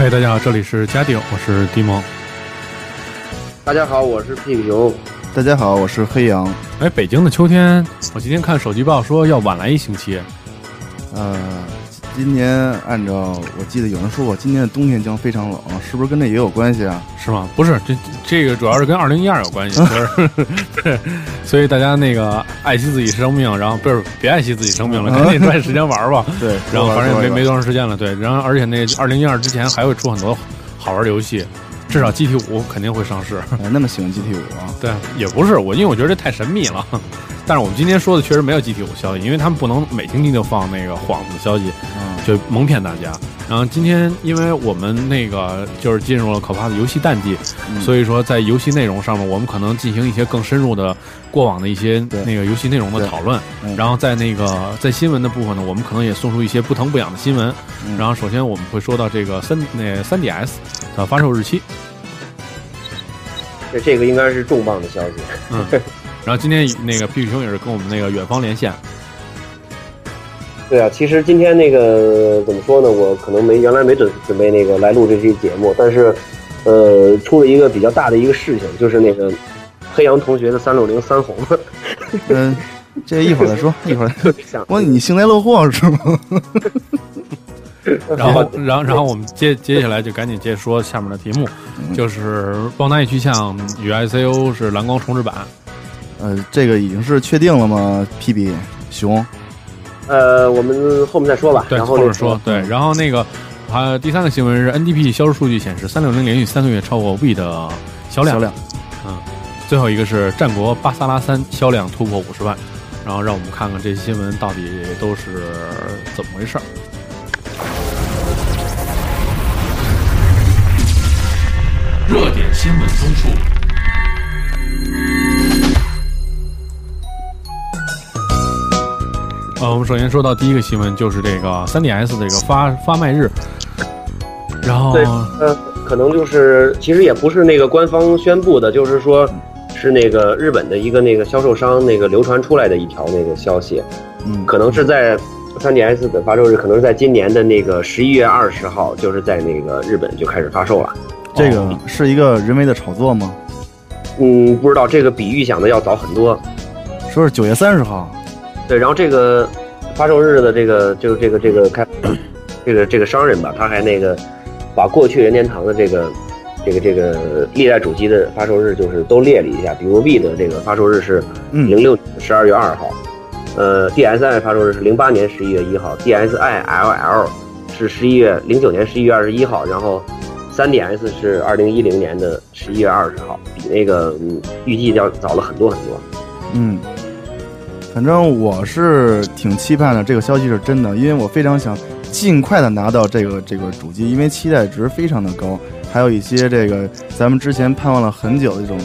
嗨，大家好，这里是嘉定，我是迪蒙。大家好，我是屁屁熊。大家好，我是黑羊。哎，北京的秋天，我今天看手机报说要晚来一星期。呃，今年按照我记得有人说过，今年的冬天将非常冷，是不是跟这也有关系啊？是吗？不是，这这个主要是跟二零一二有关系。对，所以大家那个爱惜自己生命，然后不是别爱惜自己生命了，赶紧抓紧时间玩吧。对，然后反正也没没多长时间了。对，然后而且那二零一二之前还会出很多好玩的游戏。至少 GT 五肯定会上市。那么喜欢 GT 五啊？对，也不是我，因为我觉得这太神秘了。但是我们今天说的确实没有 GT 五消息，因为他们不能每星期就放那个幌子消息，就蒙骗大家。然后今天，因为我们那个就是进入了可怕的游戏淡季，所以说在游戏内容上面，我们可能进行一些更深入的过往的一些那个游戏内容的讨论。然后在那个在新闻的部分呢，我们可能也送出一些不疼不痒的新闻。然后首先我们会说到这个三那三 DS 的发售日期。这这个应该是重磅的消息。嗯。然后今天那个皮皮熊也是跟我们那个远方连线。对啊，其实今天那个怎么说呢？我可能没原来没准准备那个来录这期节目，但是，呃，出了一个比较大的一个事情，就是那个黑羊同学的三六零三红。嗯，这一会儿再说，一会儿。我你幸灾乐祸是吗？然后，然后，然后我们接接下来就赶紧接着说下面的题目，就是《旺达与巨像》与 ICO 是蓝光重置版。呃，这个已经是确定了吗？P B 熊。呃，我们后面再说吧。对，后面说。对，然后那个，啊，第三个新闻是 N D P 销售数据显示，三六零连续三个月超过 V 的销量。销量。嗯，最后一个是战国巴萨拉三销量突破五十万。然后让我们看看这些新闻到底都是怎么回事儿。热点新闻综述。呃，我们首先说到第一个新闻，就是这个 3DS 这个发发卖日，然后对，呃，可能就是其实也不是那个官方宣布的，就是说是那个日本的一个那个销售商那个流传出来的一条那个消息，嗯，可能是在 3DS 的发售日，可能是在今年的那个十一月二十号，就是在那个日本就开始发售了。这个是一个人为的炒作吗？嗯，不知道，这个比预想的要早很多，说是九月三十号。对，然后这个发售日的这个就这个这个开，这个这个商人吧，他还那个把过去任天堂的这个这个这个历代主机的发售日就是都列了一下，比如 V 的这个发售日是零六十二月二号，呃，DSi 发售日是零八年十一月一号，DSi LL 是十一月零九年十一月二十一号，然后 3DS 是二零一零年的十一月二十号，比那个预计要早了很多很多。嗯。反正我是挺期盼的，这个消息是真的，因为我非常想尽快的拿到这个这个主机，因为期待值非常的高。还有一些这个咱们之前盼望了很久的这种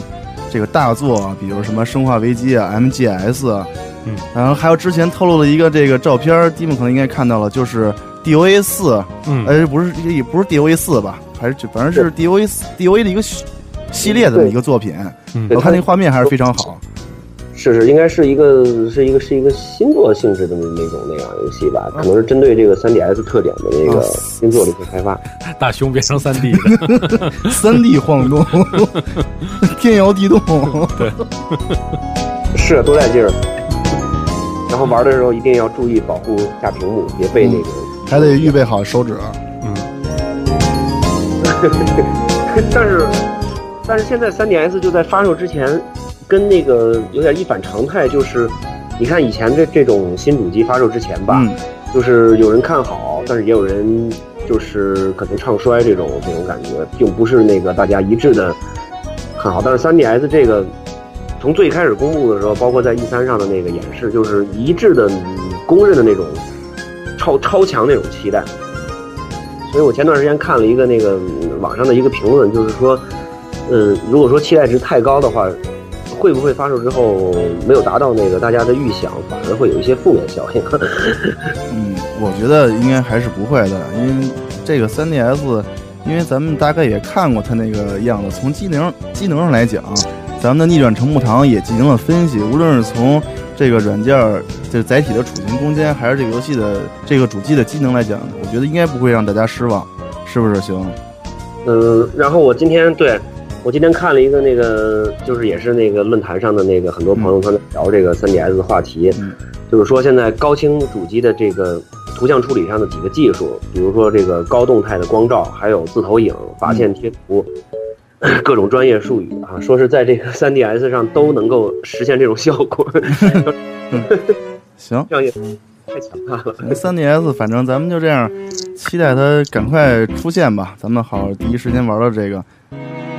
这个大作啊，比如什么《生化危机》啊、MGS 啊，嗯，然后还有之前透露了一个这个照片，弟们可能应该看到了，就是 DOA 四，嗯，哎，不是也不是 DOA 四吧，还是反正是 DOA DOA 的一个系列的一个作品，我看那画面还是非常好。是是，应该是一个是一个是一个星座性质的那那种那样游戏吧，可能是针对这个三 DS 特点的那个星座的一些开发。大熊变成三 D 的，3D 晃动，天摇地动，对，是多带劲儿。然后玩的时候一定要注意保护下屏幕，别被那个，还得预备好手指。嗯。但是但是现在三 DS 就在发售之前。跟那个有点一反常态，就是你看以前这这种新主机发售之前吧，就是有人看好，但是也有人就是可能唱衰这种这种感觉，并不是那个大家一致的看好。但是 3DS 这个从最开始公布的时候，包括在 E 三上的那个演示，就是一致的公认的那种。超超强那种期待。所以我前段时间看了一个那个网上的一个评论，就是说，呃，如果说期待值太高的话，会不会发售之后没有达到那个大家的预想，反而会有一些负面效应？嗯，我觉得应该还是不会的，因为这个 3DS，因为咱们大概也看过它那个样子，从机能机能上来讲，咱们的逆转成木堂也进行了分析，无论是从这个软件儿，这载体的储存空间，还是这个游戏的这个主机的机能来讲，我觉得应该不会让大家失望，是不是？行。嗯，然后我今天对我今天看了一个那个，就是也是那个论坛上的那个很多朋友他在聊这个 3DS 的话题，嗯就是说现在高清主机的这个图像处理上的几个技术，比如说这个高动态的光照，还有自投影、拔线贴图。各种专业术语啊，说是在这个 3DS 上都能够实现这种效果，行，这样也太强大了。3DS，反正咱们就这样，期待它赶快出现吧，咱们好第一时间玩到这个。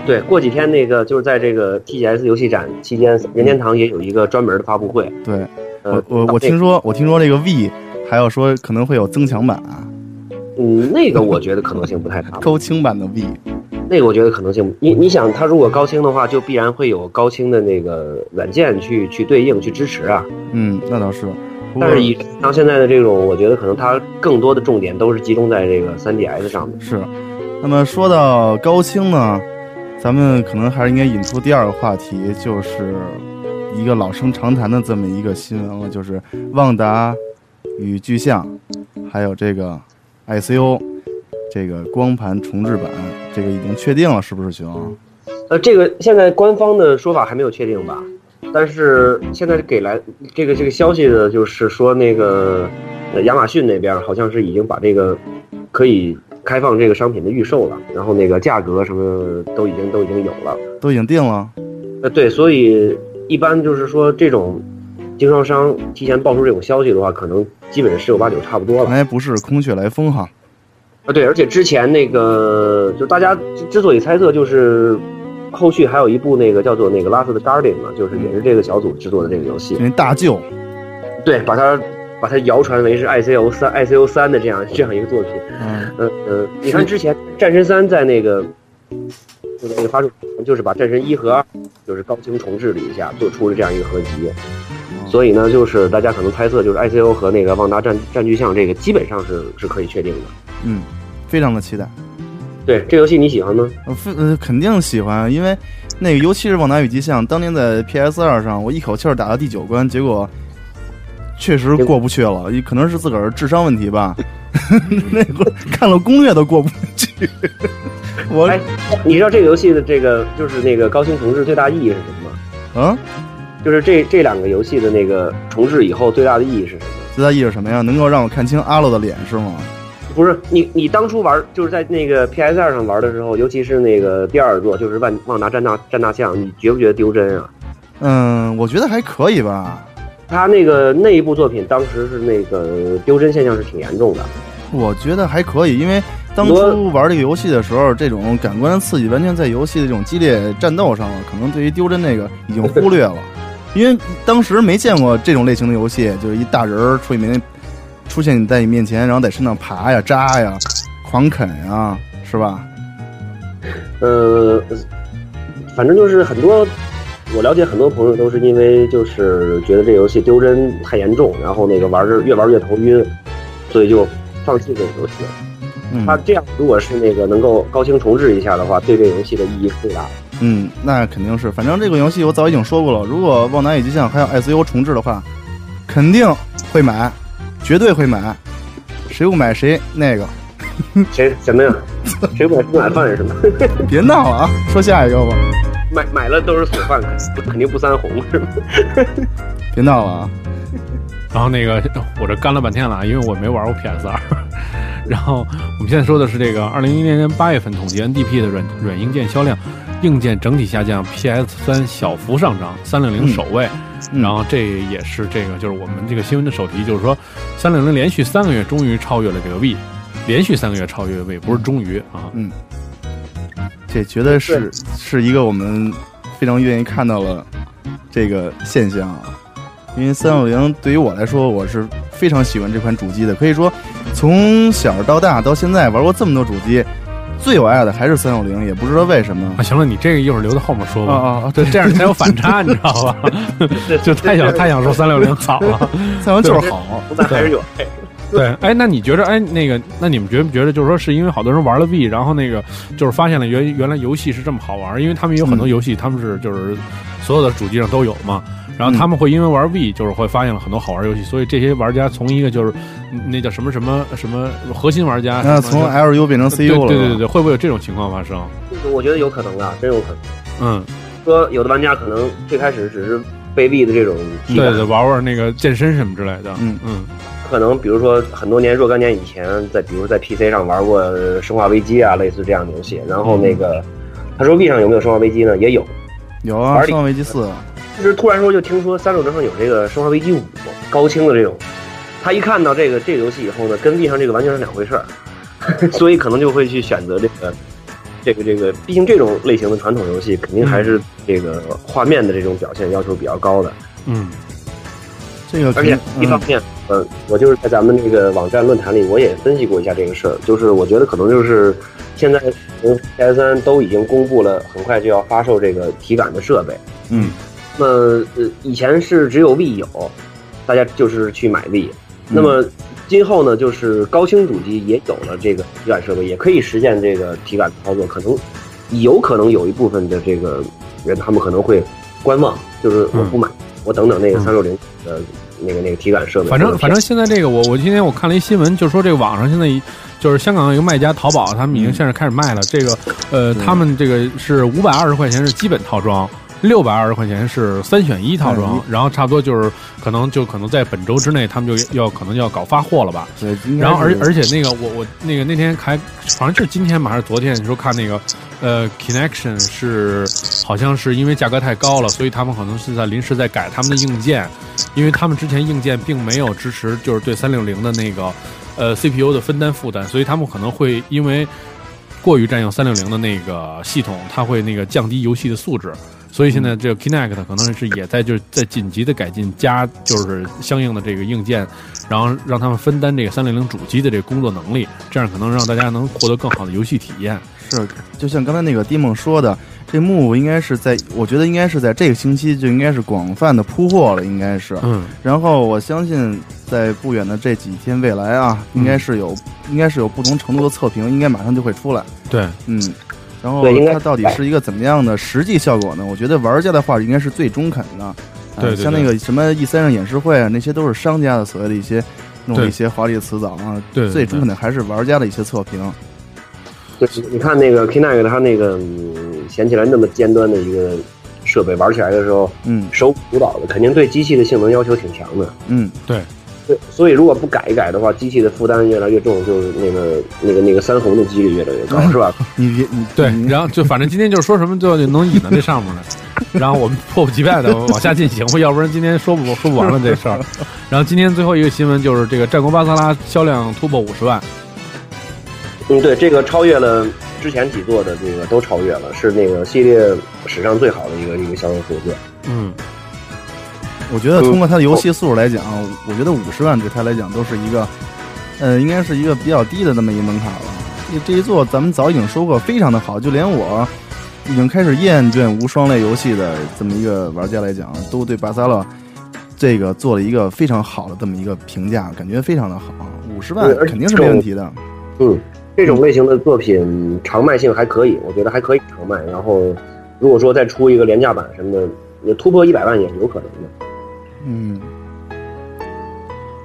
对，过几天那个就是在这个 TGS 游戏展期间，任天堂也有一个专门的发布会。对，呃我，我我听说，我听说这个 V 还要说可能会有增强版啊，嗯，那个我觉得可能性不太大。高清版的 V。那个我觉得可能性，你你想，它如果高清的话，就必然会有高清的那个软件去去对应去支持啊。嗯，那倒是。但是以像现在的这种，我觉得可能它更多的重点都是集中在这个 3DS 上面。是。那么说到高清呢，咱们可能还是应该引出第二个话题，就是一个老生常谈的这么一个新闻了，就是旺达与巨像，还有这个 ICO 这个光盘重置版，这个已经确定了，是不是熊？呃，这个现在官方的说法还没有确定吧？但是现在给来这个这个消息的就是说，那个亚马逊那边好像是已经把这个可以开放这个商品的预售了，然后那个价格什么都已经都已经有了。都已经定了。呃，对，所以一般就是说这种经销商提前爆出这种消息的话，可能基本十有八九差不多了。看来不是空穴来风哈。啊，对，而且之前那个就大家之之所以猜测，就是后续还有一部那个叫做那个《Last Guardian》嘛，就是也是这个小组制作的这个游戏因。为大舅，对，把它把它谣传为是 ICO 三 ICO 三的这样这样一个作品。嗯，嗯嗯，你看之前《战神三》在那个就是那个发售，就是把《战神一》和二就是高清重置了一下，做出了这样一个合集。所以呢，就是大家可能猜测，就是 ICO 和那个旺达战战巨像这个基本上是是可以确定的。嗯，非常的期待。对，这游戏你喜欢吗？呃，非呃肯定喜欢，因为那个尤其是《旺达与巨像》，当年在 PS 二上，我一口气儿打到第九关，结果确实过不去了，可能是自个儿智商问题吧。那会儿看了攻略都过不去。我哎，你知道这个游戏的这个就是那个高清重置最大意义是什么吗？嗯，就是这这两个游戏的那个重置以后最大的意义是什么？最大意义是什么呀？能够让我看清阿洛的脸是吗？不是你，你当初玩就是在那个 PS 二上玩的时候，尤其是那个第二座，就是万旺达战大战大象，你觉不觉得丢帧啊？嗯，我觉得还可以吧。他那个那一部作品当时是那个丢帧现象是挺严重的。我觉得还可以，因为当初玩这个游戏的时候，这种感官刺激完全在游戏的这种激烈战斗上了，可能对于丢帧那个已经忽略了，因为当时没见过这种类型的游戏，就是一大人儿出面出现在你面前，然后在身上爬呀、扎呀、狂啃呀，是吧？呃，反正就是很多，我了解很多朋友都是因为就是觉得这游戏丢帧太严重，然后那个玩着越玩越头晕，所以就放弃这个游戏了。嗯它这样如果是那个能够高清重置一下的话，对这个游戏的意义是最大的。嗯，那肯定是，反正这个游戏我早已经说过了，如果《旺达与巨像》还有 ICU 重置的话，肯定会买，绝对会买，谁不买谁那个。谁什么呀？谁不买不买饭是吗？别闹了啊！说下一个吧，买买了都是锁饭，肯肯定不三红是吗？别闹了啊！然后那个我这干了半天了啊，因为我没玩过 PS 二。然后我们现在说的是这个二零一零年八月份统计 NDP 的软软硬件销量，硬件整体下降，PS 三小幅上涨，三六零首位。嗯然后这也是这个就是我们这个新闻的首题，就是说三六零连续三个月终于超越了这个 V，连续三个月超越 V，不是终于啊。嗯，这绝对是是一个我们非常愿意看到了这个现象啊。因为三六零对于我来说，我是非常喜欢这款主机的。可以说，从小到大到现在玩过这么多主机，最有爱的还是三六零，也不知道为什么。啊，行了，你这个一会儿留到后面说吧。啊啊啊对，这样才有反差，你知道吧？就太想太想说三六零好了。三六零就是好，不但还是有爱。对，哎，那你觉得，哎，那个，那你们觉不觉得，就是说，是因为好多人玩了 V，然后那个就是发现了原原来游戏是这么好玩，因为他们有很多游戏，他们是就是所有的主机上都有嘛，然后他们会因为玩 V，就是会发现了很多好玩游戏，所以这些玩家从一个就是嗯那叫什么什么什么核心玩家，那从 LU 变成 CU 了，对对对对，会不会有这种情况发生？这个我觉得有可能啊，真有可能。嗯，说有的玩家可能最开始只是被 V 的这种对对，玩玩那个健身什么之类的，嗯。嗯可能比如说很多年若干年以前，在比如在 PC 上玩过《生化危机》啊，类似这样的游戏。然后那个他说 V 上有没有《生化危机》呢？也有。有啊，玩生化危机四，就是突然说就听说三六零上有这个《生化危机五》高清的这种，他一看到这个这个游戏以后呢，跟 V 上这个完全是两回事儿，所以可能就会去选择这个这个这个，毕竟这种类型的传统游戏肯定还是这个画面的这种表现要求比较高的。嗯这个肯定嗯一方面，呃，我就是在咱们那个网站论坛里，我也分析过一下这个事儿，就是我觉得可能就是现在 PS 三都已经公布了，很快就要发售这个体感的设备。嗯那么呃，以前是只有 V 有，大家就是去买 V。那么今后呢，就是高清主机也有了这个体感设备，也可以实现这个体感操作。可能有可能有一部分的这个人，他们可能会观望，就是我不买，我等等那个嗯三六零呃那个那个体感设备。反正反正现在这个我我今天我看了一新闻，就说这个网上现在就是香港有一个卖家淘宝，他们已经现在开始卖了。这个呃，他们这个是五百二十块钱是基本套装。六百二十块钱是三选一套装，然后差不多就是可能就可能在本周之内，他们就要可能要搞发货了吧。对，然后而而且那个我我那个那天还好像是今天吧还是昨天，你说看那个呃 Connection 是好像是因为价格太高了，所以他们可能是在临时在改他们的硬件，因为他们之前硬件并没有支持就是对三六零的那个呃 CPU 的分担负担，所以他们可能会因为过于占用三六零的那个系统，它会那个降低游戏的素质。所以现在这个 Kinect 可能是也在就是在紧急的改进加就是相应的这个硬件，然后让他们分担这个三六零主机的这个工作能力，这样可能让大家能获得更好的游戏体验。是，就像刚才那个迪梦说的，这幕应该是在，我觉得应该是在这个星期就应该是广泛的铺货了，应该是。嗯然后我相信，在不远的这几天未来啊，应该是有，应该是有不同程度的测评，应该马上就会出来。对，嗯，然后它到底是一个怎么样的实际效果呢？我觉得玩家的话应该是最中肯的。呃对对像那个什么 E 三上演示会啊，那些都是商家的所谓的一些弄一些华丽的词藻啊。对对最中肯的还是玩家的一些测评。对，你看那个 Kinect 它那个、嗯、显起来那么尖端的一个设备，玩起来的时候嗯手舞足蹈的，肯定对机器的性能要求挺强的。嗯，对，所以如果不改一改的话，机器的负担越来越重，就是那个那个那个三红的几率越来越高，是吧？你你对，然后就反正今天就是说什么就能引到这上面来，然后我们迫不及待的往下进行吧，要不然今天说不说不完了这事儿。然后今天最后一个新闻就是这个《战国巴萨拉》销量突破五十万，嗯，对，这个超越了之前几座的这个都超越了，是那个系列史上最好的一个一个销售数字。嗯，我觉得通过它的游戏素质来讲，我觉得五十万对它来讲都是一个，呃，应该是一个比较低的那么一个门槛了。这这一座咱们早已经说过，非常的好，就连我已经开始厌倦无双类游戏的这么一个玩家来讲，都对巴萨勒这个做了一个非常好的这么一个评价，感觉非常的好。五十万肯定是没问题的。嗯，这种类型的作品长卖性还可以，我觉得还可以长卖。然后，如果说再出一个廉价版什么的，也突破一百万也是有可能的。嗯，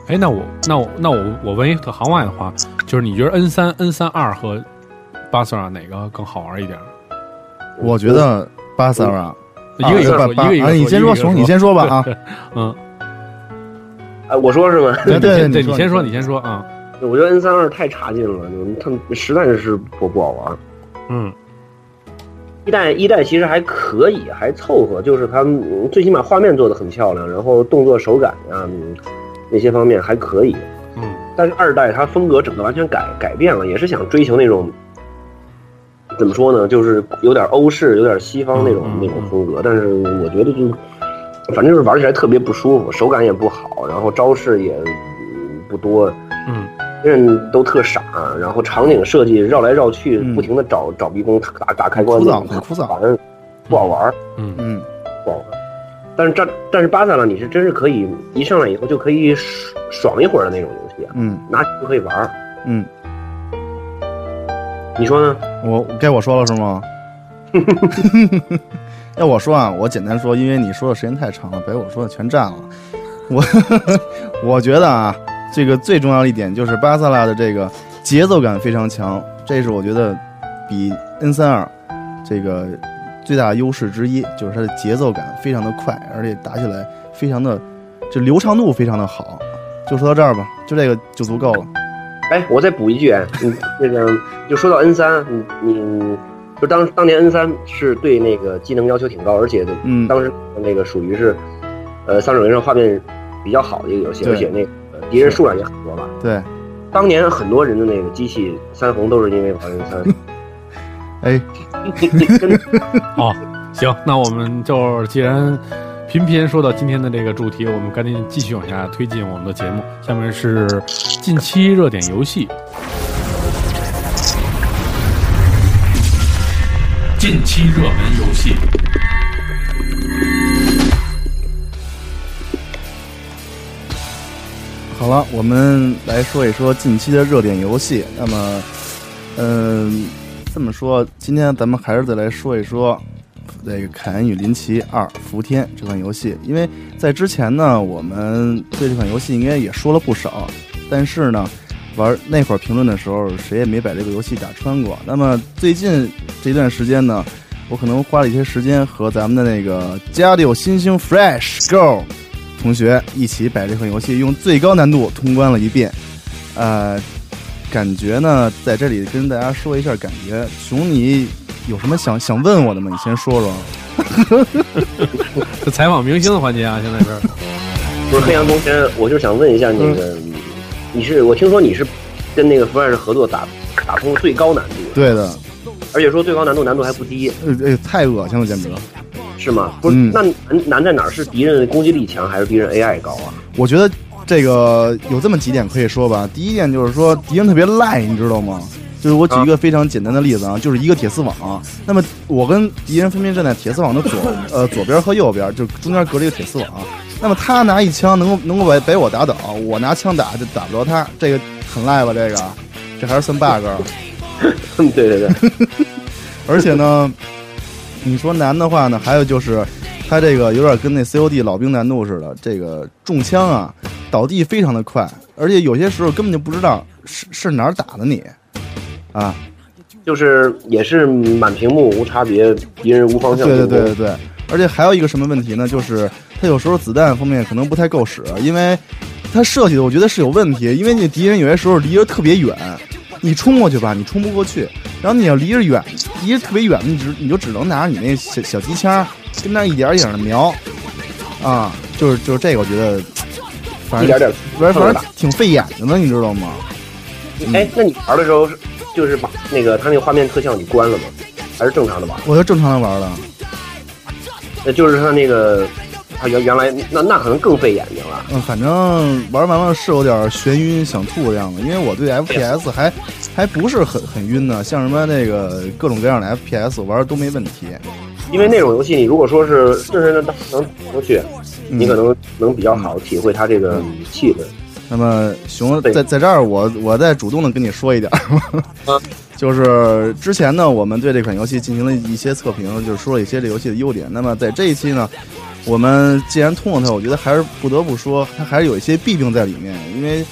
哎，那我那我那我我问一个行外的话，就是你觉得 N 三 N 三二和巴塞尔哪个更好玩一点？我觉得巴萨啊，一个一个说，一个一个啊，你先说，熊，你先说吧啊。嗯，哎，我说是吗？对对对，你先说，你先说啊。我觉得 N 三二太差劲了，他们实在是不不好玩。嗯一代一代其实还可以，还凑合，就是他们嗯最起码画面做的很漂亮，然后动作手感啊、嗯那些方面还可以。嗯但是二代它风格整个完全改改变了，也是想追求那种怎么说呢，就是有点欧式、有点西方那种、那种风格。但是我觉得就反正就是玩起来特别不舒服，手感也不好，然后招式也、嗯不多。嗯人都特傻，然后场景设计绕来绕去，嗯不停的找找迷宫、打打开关，枯燥很枯燥反正不好玩儿，嗯嗯，不好玩。但是这但是巴萨呢，你是真是可以一上来以后就可以爽爽一会儿的那种游戏啊，嗯拿起就可以玩儿。嗯，你说呢？我该我说了是吗？要 我说啊，我简单说，因为你说的时间太长了，把我说的全占了。我 我觉得啊，这个最重要的一点就是巴萨拉的这个节奏感非常强，这是我觉得比 N 三二这个最大的优势之一，就是它的节奏感非常的快，而且打起来非常的这流畅度非常的好。就说到这儿吧，就这个就足够了。哎，我再补一句，哎，你这个就说到 N 三，你你就当当年 N 三是对那个机能要求挺高，而且嗯当时那个属于是，呃，三手人上画面比较好的一个游戏，而且那个敌人数量也很多吧。对，当年很多人的那个机器三红都是因为玩 N 三，哎，真 的哦，行，那我们就既然频频说到今天的这个主题，我们赶紧继续往下推进我们的节目。下面是近期热点游戏。近期热门游戏，好了，我们来说一说近期的热点游戏。那么，嗯、这么说，今天咱们还是再来说一说这个《凯恩与林奇二：伏天》这款游戏，因为在之前呢，我们对这款游戏应该也说了不少，但是呢，玩那会儿评论的时候，谁也没把这个游戏打穿过。那么最近这段时间呢，我可能花了一些时间和咱们的那个家里有新星 Fresh Girl 同学一起把这款游戏用最高难度通关了一遍。呃，感觉呢，在这里跟大家说一下感觉。熊，你有什么想想问我的吗？你先说说。这采访明星的环节啊，现在是。不是黑羊公轩，我就想问一下那个，你是我听说你是跟那个 Fresh 合作打打通最高难度，对的，而且说最高难度难度还不低，呃，呃太恶心了，简直。是吗？不是，嗯那难难在哪儿？是敌人攻击力强，还是敌人 AI 高啊？我觉得这个有这么几点可以说吧。第一点就是说敌人特别赖，你知道吗？就是我举一个非常简单的例子啊，就是一个铁丝网。那么我跟敌人分别站在铁丝网的左呃 左边和右边，就中间隔着一个铁丝网。那么他拿一枪能够能够把把我打倒，我拿枪打就打不着他，这个很赖吧？这个这还是算 bug。对对对，而且呢，你说难的话呢，还有就是，它这个有点跟那 COD 老兵难度似的，这个中枪啊，倒地非常的快，而且有些时候根本就不知道是是哪儿打的你，啊，就是也是满屏幕无差别，敌人无方向对对。对对对，而且还有一个什么问题呢？就是它有时候子弹方面可能不太够使，因为它设计的我觉得是有问题，因为你敌人有些时候离得特别远，你冲过去吧，你冲不过去，然后你要离着远，离着特别远，你只你就只能拿着你那小小机枪跟那一点一点的瞄，啊，就是就是这个，我觉得反正一点点反正反正挺费眼睛的，你知道吗？哎，那你玩的时候是就是把那个他那个画面特效你关了吗？还是正常的玩？我就正常的玩的，那就是他那个他原原来那那可能更费眼睛了。嗯，反正玩完了是有点眩晕想吐的样子，因为我对 FPS 还还不是很很晕呢，像什么那个各种各样的 FPS 玩的都没问题。因为那种游戏，你如果说是顺顺的能过去，嗯你可能能比较好体会它这个气氛。那么熊在在这儿，我我再主动的跟你说一点 就是之前呢，我们对这款游戏进行了一些测评，就是说了一些这游戏的优点。那么在这一期呢，我们既然通了它，我觉得还是不得不说，它还是有一些弊病在里面，因为。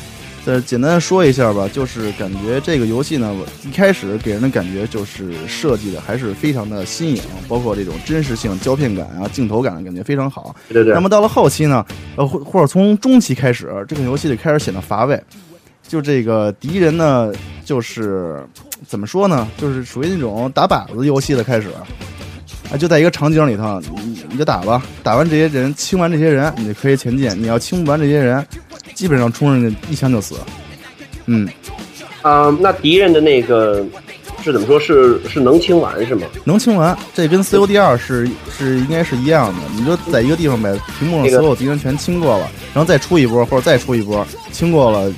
呃，简单的说一下吧，就是感觉这个游戏呢，我一开始给人的感觉就是设计的还是非常的新颖，包括这种真实性、胶片感啊、镜头感，感觉非常好。对对对那，么到了后期呢，呃，或或者从中期开始，这个游戏就开始显得乏味。就这个敌人呢，就是怎么说呢，就是属于那种打靶子游戏的开始。啊，就在一个场景里头，你你就打吧，打完这些人，清完这些人，你就可以前进。你要清不完这些人，基本上冲上去一枪就死。嗯，啊、那敌人的那个是怎么说？是是能清完是吗？能清完，这跟 COD 二是是应该是一样的。你就在一个地方把屏幕上所有敌人全清过了，然后再出一波，或者再出一波，清过了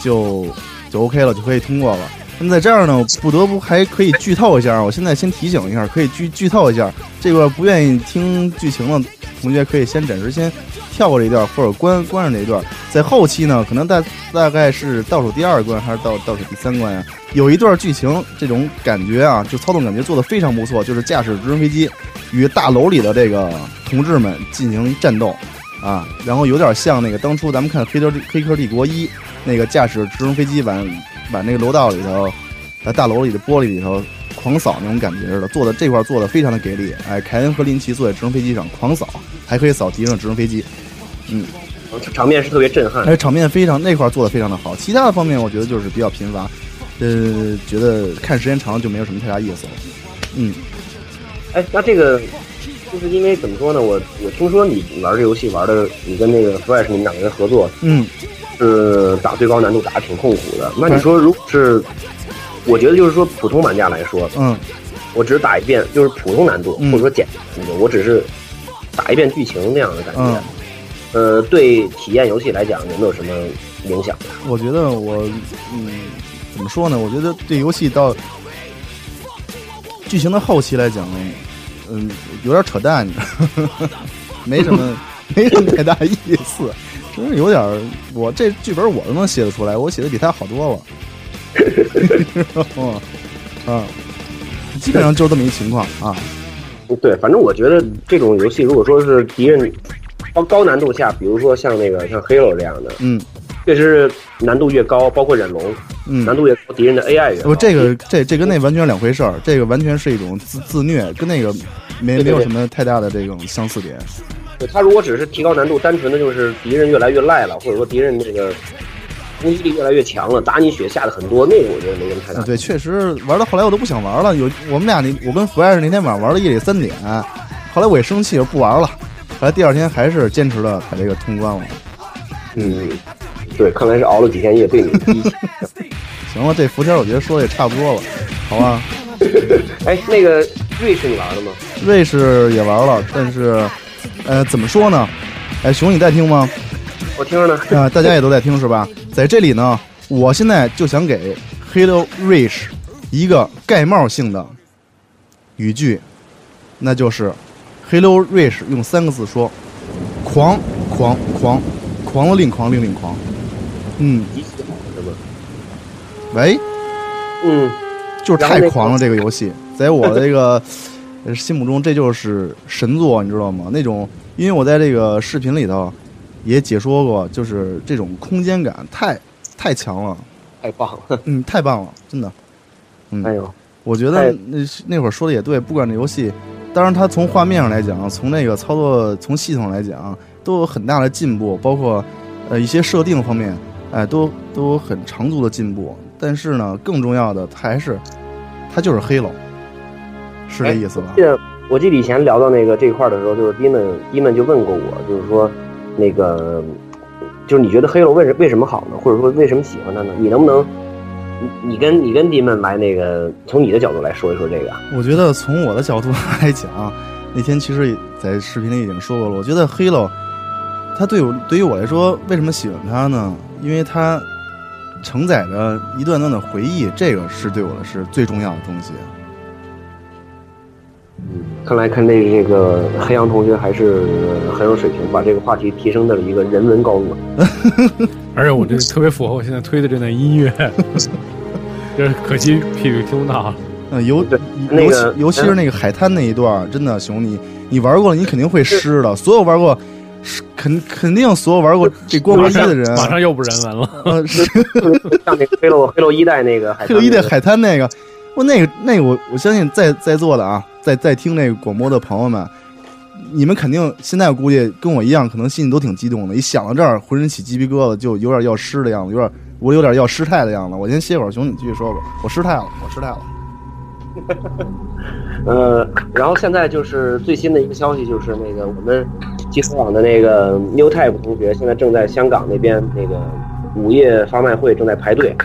就就 OK 了，就可以通过了。那么在这儿呢，不得不还可以剧透一下。我现在先提醒一下，可以剧剧透一下。这个不愿意听剧情的同学，可以先暂时先跳过这一段，或者关关上这一段。在后期呢，可能大大概是倒数第二关还是倒倒数第三关呀？有一段剧情，这种感觉啊，就操纵感觉做的非常不错，就是驾驶直升飞机与大楼里的这个同志们进行战斗啊，然后有点像那个当初咱们看《黑客黑客帝国一》那个驾驶直升飞机往往那个楼道里头，在大楼里的玻璃里头狂扫那种感觉似的，做的这块做的非常的给力。哎，凯恩和林奇坐在直升飞机上狂扫，还可以扫敌人的直升飞机，嗯，场面是特别震撼。而且，场面非常那块做的非常的好。其他的方面我觉得就是比较贫乏，呃，觉得看时间长了就没有什么太大意思了。嗯，哎，那这个就是因为怎么说呢？我我听说你玩这游戏玩的，你跟那个 Fresh 你们两个人合作，嗯。是打最高难度打的挺痛苦的。那你说，如果是，我觉得就是说普通玩家来说，嗯，我只是打一遍，就是普通难度或者说简难度，我只是打一遍剧情那样的感觉，呃，对体验游戏来讲有没有什么影响？我觉得我，嗯，怎么说呢？我觉得对游戏到剧情的后期来讲，嗯，有点扯淡，没什么，没什么太大意思。真是有点儿，我这剧本我都能写得出来，我写的比他好多了。啊，基本上就是这么一情况啊。对，反正我觉得这种游戏，如果说是敌人高高难度下，比如说像那个像 Halo 这样的，嗯，确实难度越高，包括忍龙，嗯，难度越高，敌人的 AI 越不，这个这这跟那完全两回事儿，这个完全是一种自自虐，跟那个没没有什么太大的这种相似点。对他如果只是提高难度，单纯的就是敌人越来越赖了，或者说敌人这个攻击力越来越强了，打你血下的很多，那个我觉得没什么太大。对，确实玩到后来我都不想玩了。有我们俩那我跟福爱是那天晚上玩到夜里三点，后来我也生气，我不玩了。后来第二天还是坚持了把这个通关了。嗯，对，看来是熬了几天夜对你。行了，这伏天我觉得说的也差不多了，好吧？哎，那个瑞士你玩了吗？瑞士也玩了，但是。呃，怎么说呢？哎，熊，你在听吗？我听着呢。啊，大家也都在听是吧？在这里呢，我现在就想给 Halo Reach 一个盖帽性的语句，那就是 Halo Reach 用三个字说：狂狂狂，狂了令狂令令狂。嗯。喂。嗯。就是太狂了，这个游戏，在我这个。心目中这就是神作，你知道吗？那种，因为我在这个视频里头也解说过，就是这种空间感太太强了，太棒了，嗯，太棒了，真的。嗯，哎呦，我觉得那那会儿说的也对，不管这游戏，当然它从画面上来讲，从那个操作，从系统来讲，都有很大的进步，包括呃一些设定方面，哎，都都有很长足的进步。但是呢，更重要的还是它就是黑了。是这意思吧？记得我记得以前聊到那个这块的时候，就是迪们迪们就问过我，就是说，那个就是你觉得黑楼为什为什么好呢？或者说为什么喜欢它呢？你能不能，你你跟你跟迪们来那个从你的角度来说一说这个？我觉得从我的角度 来讲，那天其实，在视频里已经说过了。我觉得黑楼，它对我对于我来说，为什么喜欢它呢？因为它承载着一段段的回忆，这个是对我的是最重要的东西。看来看这这个黑羊同学还是很有水平，把这个话题提升到了一个人文高度。而且我这特别符合我现在推的这段音乐，就是可惜屁屁听不到。嗯，尤尤其尤其是那个海滩那一段，真的熊你你玩过了，你肯定会湿的。所有玩过，肯肯定所有玩过这光魔一的人，马上又不人文了。像那个黑楼黑楼一代那个黑楼一代海滩那个，我那个那个我我相信在在座的啊。在在听那个广播的朋友们，你们肯定现在估计跟我一样，可能心里都挺激动的。一想到这儿，浑身起鸡皮疙瘩，就有点要湿的样子，有点我有点要失态的样子。我先歇会儿，熊，你继续说吧。我失态了，我失态了。呃，然后现在就是最新的一个消息，就是那个我们集合网的那个 New Type 同学，现在正在香港那边那个午夜发卖会正在排队。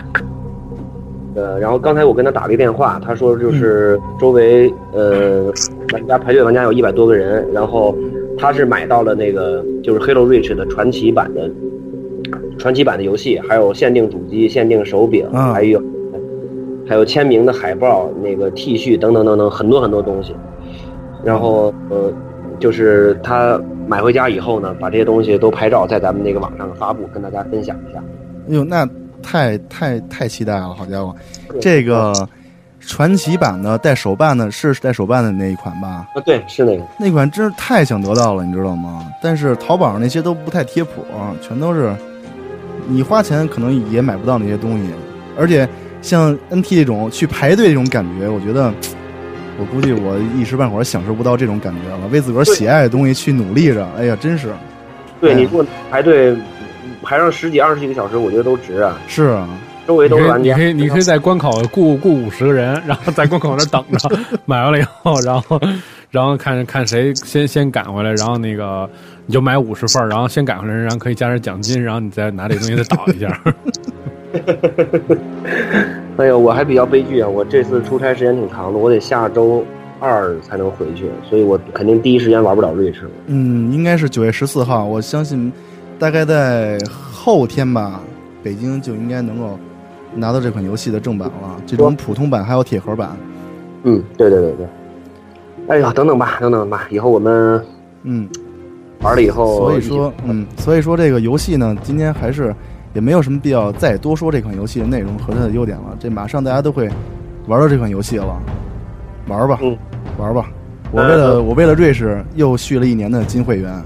呃，然后刚才我跟他打了一个电话，他说就是周围呃玩家排队玩家有一百多个人，然后他是买到了那个就是 Halo Reach 的传奇版的传奇版的游戏，还有限定主机、限定手柄，嗯还有还有签名的海报、那个 T 恤等等等等很多很多东西。然后呃，就是他买回家以后呢，把这些东西都拍照在咱们那个网上发布，跟大家分享一下。哎呦，那太太太期待了，好家伙！这个传奇版的带手办的是带手办的那一款吧？啊，对，是那个。那款真是太想得到了，你知道吗？但是淘宝上那些都不太贴谱，全都是你花钱可能也买不到那些东西，而且像 NT 这种去排队这种感觉，我觉得。我估计我一时半会儿享受不到这种感觉了，为自个儿喜爱的东西去努力着，哎呀，真是。对，你说排队排上十几二十几个小时，我觉得都值啊。是啊，周围都是玩你。可以你可以在关口雇雇五十个人，然后在关口那等着，买完了以后，然 后然后看看谁先先赶回来，然后那个你就买五十份，然后先赶回来，然后可以加点奖金，然后你再拿这东西再倒一下。哎呦，我还比较悲剧啊！我这次出差时间挺长的，我得下周二才能回去，所以我肯定第一时间玩不了瑞士。嗯，应该是九月十四号，我相信大概在后天吧，北京就应该能够拿到这款游戏的正版了。这种普通版还有铁盒版。嗯，对对对对。哎呀，等等吧，等等吧，以后我们嗯玩了以后，所以说嗯，所以说这个游戏呢，今天还是。也没有什么必要再多说这款游戏的内容和它的优点了。这马上大家都会玩到这款游戏了，玩吧，嗯，玩吧。我为了我为了瑞士又续了一年的金会员，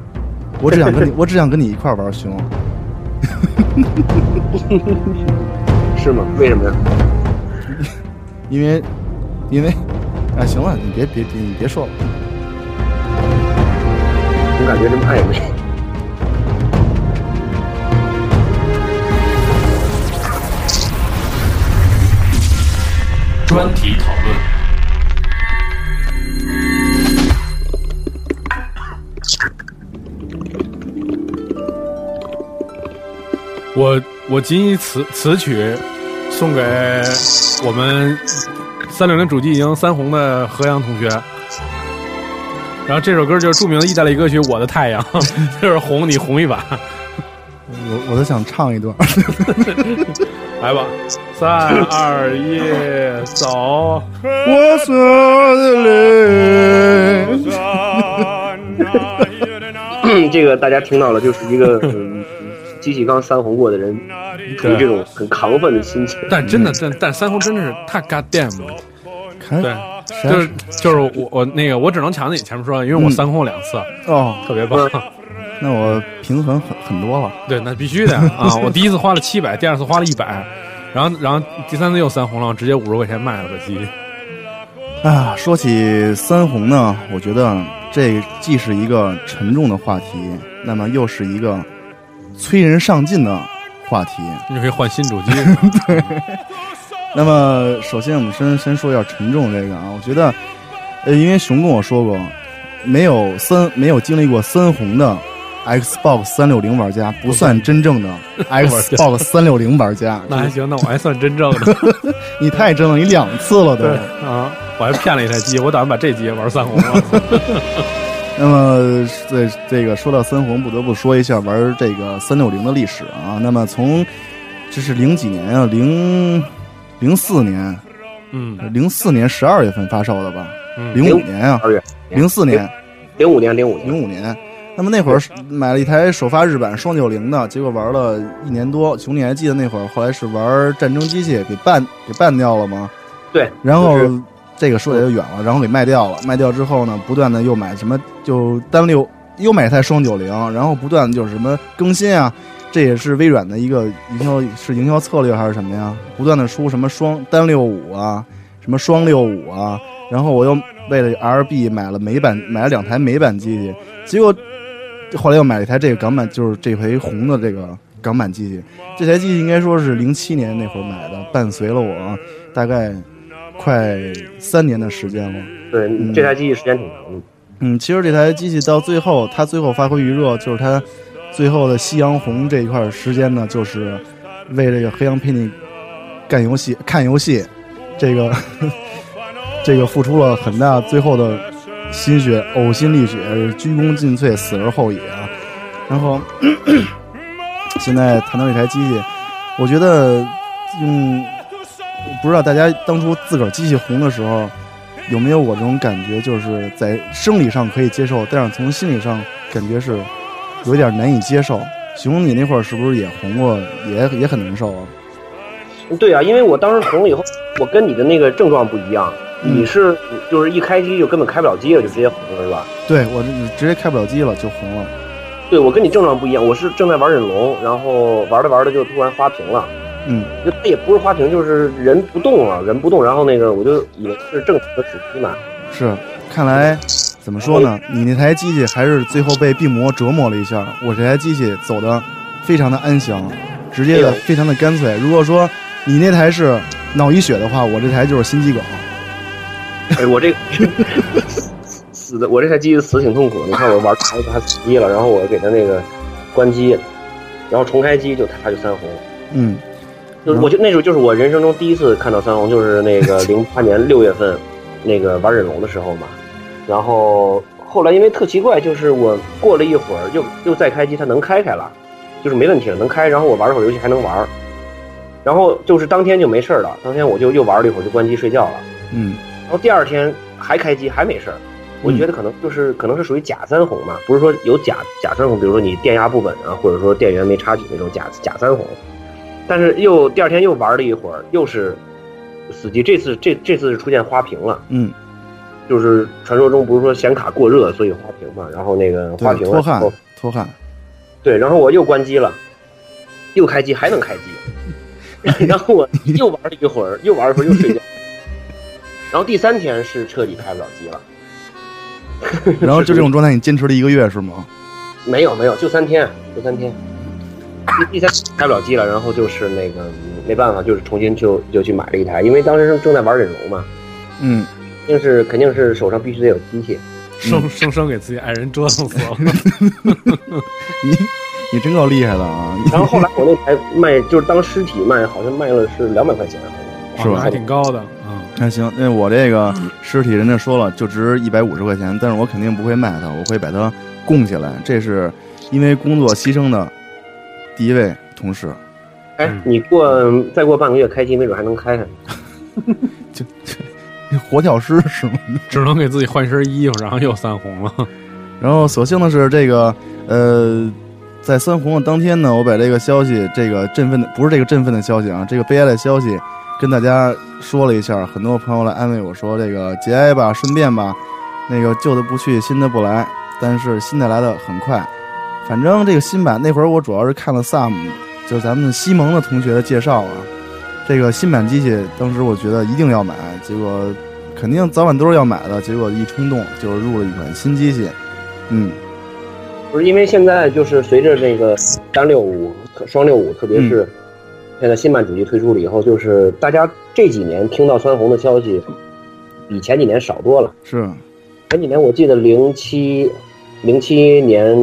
我只想跟你我只想跟你一块玩熊。是吗？为什么呀？因为因为啊，行了，你别别别你别说了。我感觉这么暧昧。专题讨论。我我谨以此此曲送给我们三六零主机已经三红的何阳同学。然后这首歌就是著名的意大利歌曲《我的太阳》，就是红你红一把。我我都想唱一段，来吧，三二一，走！我说的嘞。这个大家听到了，就是一个嗯，机器刚三红过的人，处于这种很亢奋的心情。但真的，但但三红真的是太 goddamn 了。看对，就是就是我我那个我只能抢你前面说，因为我三红两次，哦，特别棒。那我平衡很很多了。对，那必须的啊！我第一次花了七百，第二次花了一百，然后然后第三次又三红了，直接五十块钱卖了个机。啊，说起三红呢，我觉得这既是一个沉重的话题，那么又是一个催人上进的话题。你可以换新主机。对。那么，首先我们先先说一下沉重这个啊，我觉得，呃，因为熊跟我说过，没有三没有经历过三红的。Xbox 三六零玩家不算真正的 Xbox 三六零玩家，那还行，那我还算真正的。你太真了，你两次了都。啊，我还骗了一台机，我打算把这机也玩三红了。那么，这这个说到三红，不得不说一下玩这个三六零的历史啊。那么从这是零几年啊，零零四年，嗯，零四年十二月份发售的吧？嗯，零五年啊，二月，零四年，零五年，零五年，零五年。那么那会儿买了一台首发日版双九零的，结果玩了一年多。熊，你还记得那会儿后来是玩战争机器给办给办掉了吗？对。然后这个说的就远了，然后给卖掉了。卖掉之后呢，不断的又买什么，就单六又买一台双九零，然后不断的就是什么更新啊。这也是微软的一个营销是营销策略还是什么呀？不断的出什么双单六五啊，什么双六五啊。然后我又为了 RB 买了美版，买了两台美版机器，结果。后来又买了一台这个港版，就是这回红的这个港版机器。这台机器应该说是零七年那会儿买的，伴随了我大概快三年的时间了。对，这台机器时间挺长的。嗯，其实这台机器到最后，它最后发挥余热，就是它最后的夕阳红这一块时间呢，就是为这个黑羊陪你干游戏、看游戏，这个 这个付出了很大最后的。心血，呕心沥血，鞠躬尽瘁，死而后已啊！然后，现在谈到这台机器，我觉得用不知道大家当初自个儿机器红的时候有没有我这种感觉，就是在生理上可以接受，但是从心理上感觉是有点难以接受。熊，你那会儿是不是也红过，也也很难受啊？对啊，因为我当时红了以后，我跟你的那个症状不一样，嗯你是就是一开机就根本开不了机了，就直接红了是吧？对我这直接开不了机了，就红了。对我跟你症状不一样，我是正在玩忍龙，然后玩着玩着就突然花屏了，嗯，就它也不是花瓶，就是人不动了，人不动，然后那个我就以为是正常的死机嘛，是，看来怎么说呢？你那台机器还是最后被病魔折磨了一下，我这台机器走的非常的安详，直接的非常的干脆。如果说你那台是脑溢血的话，我这台就是心肌梗。哎，我这个死的，我这台机器死挺痛苦的。你看我玩它它死机了，然后我给它那个关机，然后重开机就它就三红。嗯，就是我就那时候就是我人生中第一次看到三红，就是那个 零八年六月份，那个玩忍龙的时候嘛。然后后来因为特奇怪，就是我过了一会儿又又再开机，它能开开了，就是没问题了，能开。然后我玩了会儿游戏还能玩，然后就是当天就没事儿了，当天我就又玩了一会儿就关机睡觉了。嗯，然后第二天还开机还没事儿，我觉得可能就是可能是属于假三红嘛，不是说有假假三红，比如说你电压不稳啊，或者说电源没插紧那种假假三红。但是又第二天又玩了一会儿，又是死机，这次这这次是出现花屏了，嗯，就是传说中不是说显卡过热所以花屏嘛，然后那个花对，脱汗脱汗。对，然后我又关机了，又开机还能开机，然后我又玩了一会儿，又玩了一会儿又睡觉，然后第三天是彻底开不了机了。然后就这种状态，你坚持了一个月是吗？没有没有，就三天，就三天。第第三天开不了机了，然后就是那个嗯没办法，就是重新就就去买了一台，因为当时正在玩忍龙嘛，嗯，肯定是肯定是手上必须得有机器。生生生给自己爱人折腾死了。你你真够厉害的啊！然后后来我那台卖就是当尸体卖，好像卖了是两百块钱，好像是吧还挺高的，嗯，那行，那我这个尸体人家说了就值一百五十块钱，但是我肯定不会卖它，我会把它供起来。这是因为工作牺牲的第一位同事。哎嗯，你过再过半个月开机，没准还能开开。就活跳尸是吗？只能给自己换身衣服，然后又三红了。然后所幸的是，这个呃，在三红的当天呢，我把这个消息，这个振奋的不是这个振奋的消息啊，这个悲哀的消息跟大家说了一下。很多朋友来安慰我说：“这个节哀吧，顺便吧，那个旧的不去，新的不来。”但是新的来的很快。反正这个新版那会儿，我主要是看了 Sam，就是咱们西蒙的同学的介绍啊。这个新版机器，当时我觉得一定要买，结果肯定早晚都是要买的，结果一冲动就入了一款新机器。嗯，不是因为现在就是随着这个三六五、双六五，特别是现在新版主机推出了以后，就是大家这几年听到三红的消息，比前几年少多了。是，前几年我记得零七零七年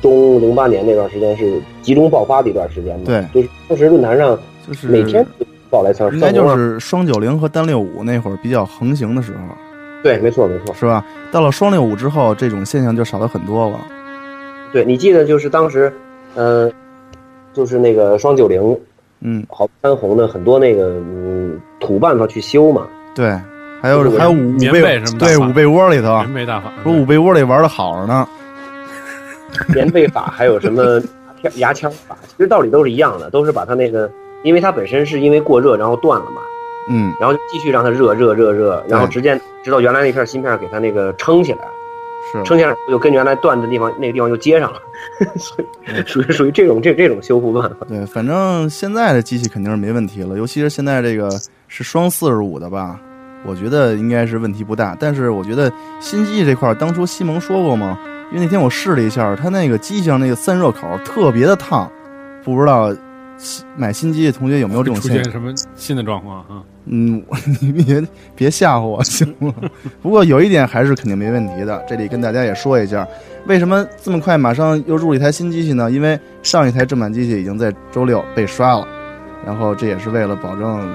中零八年那段时间是集中爆发的一段时间嘛，对。就是当时论坛上就是每天爆来枪，应该就是双九零和单六五那会儿比较横行的时候，对，没错没错，是吧？到了双六五之后，这种现象就少了很多了。对你记得就是当时，呃，就是那个双九零嗯，好三红的很多那个嗯土办法去修嘛，对，还有还有五五被棉被什么对五被窝里头，棉被大法，说五被窝里玩的好着呢。棉被法还有什么牙枪法，其实道理都是一样的，都是把它那个，因为它本身是因为过热然后断了嘛，嗯，然后就继续让它热热热热，然后直接直到原来那片芯片给它那个撑起来，是撑起来就跟原来断的地方那个地方又接上了，所以属于属于这种这这种修复办法。对，反正现在的机器肯定是没问题了，尤其是现在这个是双四十五的吧，我觉得应该是问题不大。但是我觉得新机器这块儿，当初西蒙说过嘛，因为那天我试了一下，它那个机器上那个散热口特别的烫，不知道新买新机的同学有没有这种出现象？现什么新的状况啊？嗯，你别别吓唬我行吗？不过有一点还是肯定没问题的，这里跟大家也说一下，为什么这么快马上又入了一台新机器呢？因为上一台正版机器已经在周六被刷了，然后这也是为了保证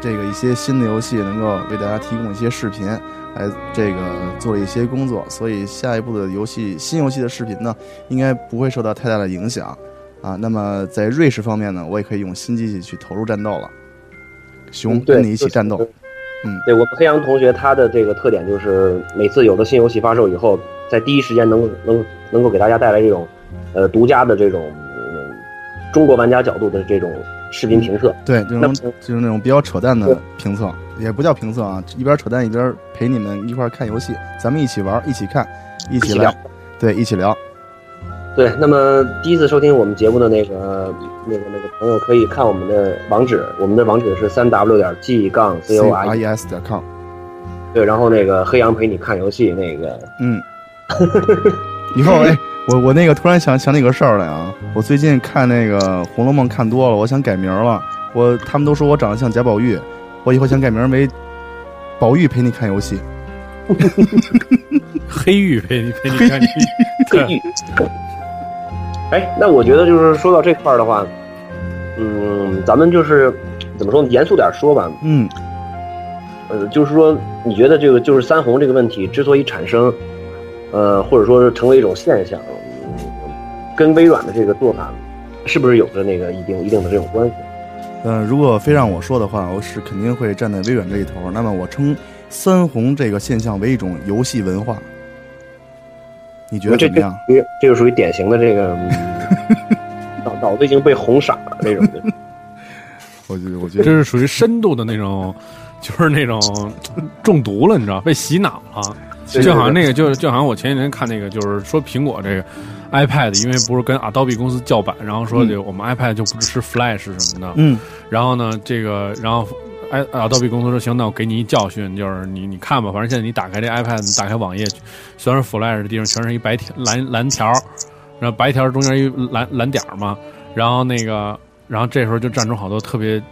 这个一些新的游戏能够为大家提供一些视频，来这个做一些工作，所以下一步的游戏新游戏的视频呢，应该不会受到太大的影响。啊。那么在瑞士方面呢，我也可以用新机器去投入战斗了，熊跟你一起战斗。嗯对我们黑羊同学他的这个特点就是每次有的新游戏发售以后，在第一时间能能能够给大家带来这种呃独家的这种、嗯中国玩家角度的这种视频评测。对，这那种就是那种比较扯淡的评测，也不叫评测啊，一边扯淡一边陪你们一块儿看游戏，咱们一起玩，一起看，一起聊，对，一起聊。对，那么第一次收听我们节目的那个那个那个朋友，可以看我们的网址，我们的网址是三 w 点 g 杠 c o r e，e s 点 com，对，然后那个黑羊陪你看游戏，那个嗯，以后哎，我我那个突然想想起个事儿来啊，我最近看那个《红楼梦》看多了，我想改名了。我他们都说我长得像贾宝玉，我以后想改名为宝玉陪你看游戏。黑玉陪你陪你看，黑玉。哎，那我觉得就是说到这块儿的话，嗯，咱们就是怎么说呢？严肃点说吧，嗯呃，就是说，你觉得这个就是三红这个问题之所以产生，呃，或者说是成为一种现象，嗯，跟微软的这个做法，是不是有着那个一定一定的这种关系？嗯、呃，如果非让我说的话，我是肯定会站在微软这一头。那么我称三红这个现象为一种游戏文化。你觉得怎么样？这这就属于典型的这个嗯脑 脑子已经被红傻了那种的。我觉得，我觉得这是属于深度的那种，就是那种中毒了，你知道，被洗脑了。对就好像那个，就就好像我前几天看那个，就是说苹果这个 iPad，因为不是跟 Adobe 公司叫板，然后说这我们 iPad 就不支持 Flash 什么的。嗯，然后呢，这个然后 i Adobe 公司说行，那我给你一教训，就是你你看吧，反正现在你打开这 iPad，你打开网页，虽然 Flash 的地方全是一白条蓝蓝条，然后白条中间一蓝蓝点嘛，然后那个，然后这时候就站出好多特别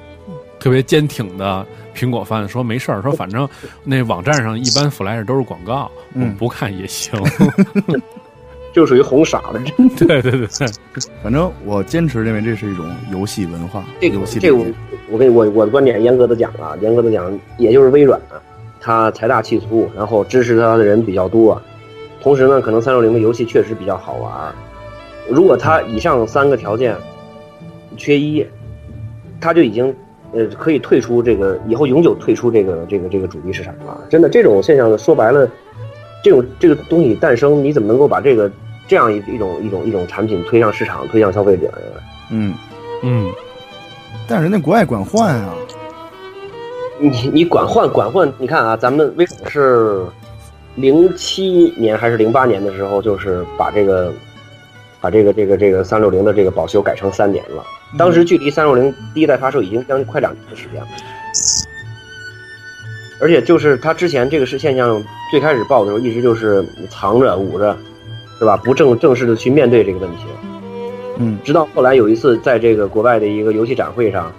特别坚挺的苹果范，说没事儿，说 反正那网站上一般 Flash 都是广告，我们不看也行。就属于哄傻了，真的。对对对对，反正我坚持认为这是一种游戏文化，这个游戏这个我我跟我我的观点严格的讲啊，严格的讲，也就是微软，它财大气粗，然后支持它的人比较多，同时呢，可能三六零的游戏确实比较好玩儿。如果它以上三个条件缺一，它就已经呃可以退出这个以后永久退出这个这个这个主机市场啊。真的，这种现象说白了，这种这个东西诞生，你怎么能够把这个这样一一种一种一种产品推向市场，推向消费者呀？嗯，嗯，但是人家国外管换啊，你你管换管换，你看啊，咱们为什么是零七年还是零八年的时候，就是把这个把这个这个这个三六零的这个保修改成三年了。当时距离三六零第一代发售已经将近快两年的时间了，而且就是它之前这个是现象最开始爆的时候，一直就是藏着捂着，是吧？不正正式的去面对这个问题。嗯直到后来有一次在这个国外的一个游戏展会上，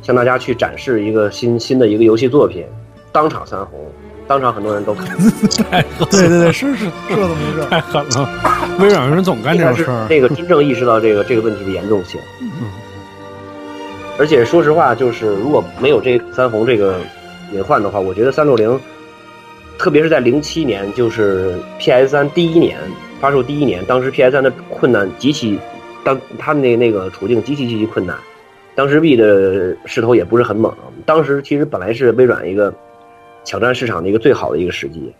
向大家去展示一个新新的一个游戏作品，当场三红，当场很多人都看。太对对对，是是是这么回事。太狠了，微软人总干这种事儿。那个真正意识到这个这个问题的严重性。嗯而且说实话，就是如果没有这三红这个隐患的话，我觉得三六零，特别是在零七年，就是 PS 三第一年发售第一年，当时 PS 三的困难极其，当他们那那个处境极其极其困难，当时 V 的势头也不是很猛，当时其实本来是微软一个抢占市场的一个最好的一个时机，